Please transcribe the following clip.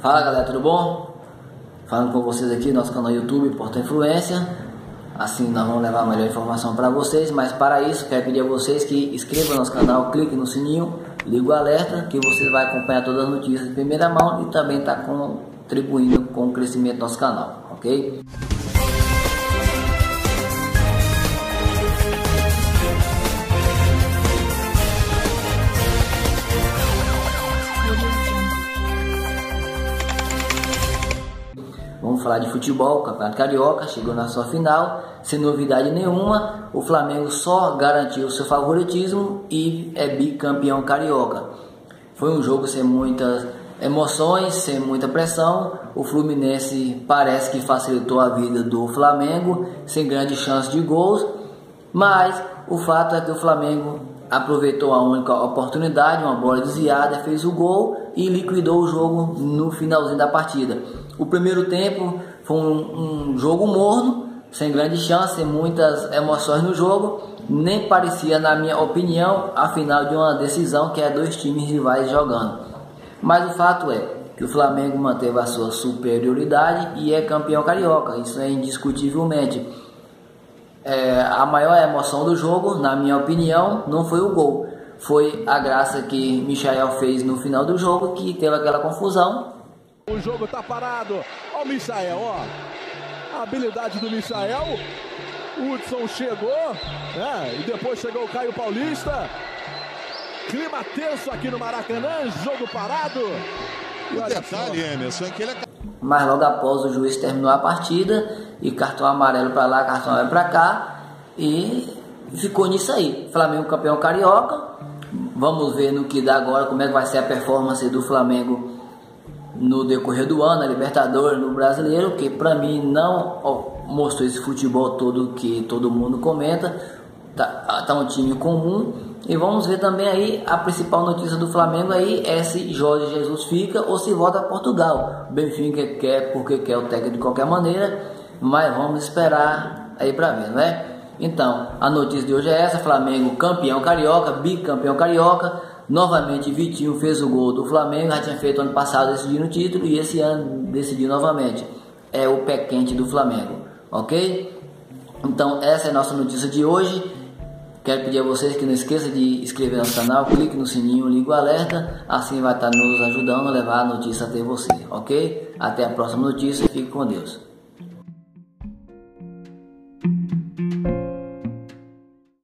Fala galera, tudo bom? Falando com vocês aqui, nosso canal YouTube Porta Influência. Assim nós vamos levar a melhor informação para vocês, mas para isso quero pedir a vocês que inscrevam no nosso canal, clique no sininho, ligue o alerta, que você vai acompanhar todas as notícias de primeira mão e também está contribuindo com o crescimento do nosso canal, ok? Falar de futebol, o Campeonato Carioca chegou na sua final, sem novidade nenhuma. O Flamengo só garantiu seu favoritismo e é bicampeão carioca. Foi um jogo sem muitas emoções, sem muita pressão. O Fluminense parece que facilitou a vida do Flamengo, sem grande chance de gols. Mas o fato é que o Flamengo aproveitou a única oportunidade, uma bola desviada, fez o gol e liquidou o jogo no finalzinho da partida. O primeiro tempo foi um, um jogo morno, sem grande chance, muitas emoções no jogo, nem parecia, na minha opinião, a final de uma decisão que é dois times rivais jogando. Mas o fato é que o Flamengo manteve a sua superioridade e é campeão carioca, isso é indiscutivelmente é, a maior emoção do jogo, na minha opinião, não foi o gol. Foi a graça que Michael fez no final do jogo que teve aquela confusão. O jogo tá parado. Ó o Michael, ó. A habilidade do Michael. Hudson chegou, né? E depois chegou o Caio Paulista. Clima tenso aqui no Maracanã, jogo parado. E o detalhe, Emerson, é que ele é mas logo após o juiz terminou a partida e cartão amarelo para lá, cartão amarelo para cá e ficou nisso aí. Flamengo campeão carioca. Vamos ver no que dá agora como é que vai ser a performance do Flamengo no decorrer do ano, na Libertadores, no Brasileiro, que para mim não mostrou esse futebol todo que todo mundo comenta. Tá, tá um time comum e vamos ver também aí a principal notícia do Flamengo aí é se Jorge Jesus fica ou se volta a Portugal. Benfica quer porque quer o técnico de qualquer maneira, mas vamos esperar aí para ver, né? Então, a notícia de hoje é essa: Flamengo campeão carioca, bicampeão carioca. Novamente, Vitinho fez o gol do Flamengo, já tinha feito ano passado decidindo o título e esse ano decidiu novamente. É o pé quente do Flamengo, ok? Então, essa é a nossa notícia de hoje. Quero pedir a vocês que não esqueçam de inscrever no canal, clique no sininho, ligue o alerta, assim vai estar nos ajudando a levar a notícia até você, ok? Até a próxima notícia, fique com Deus.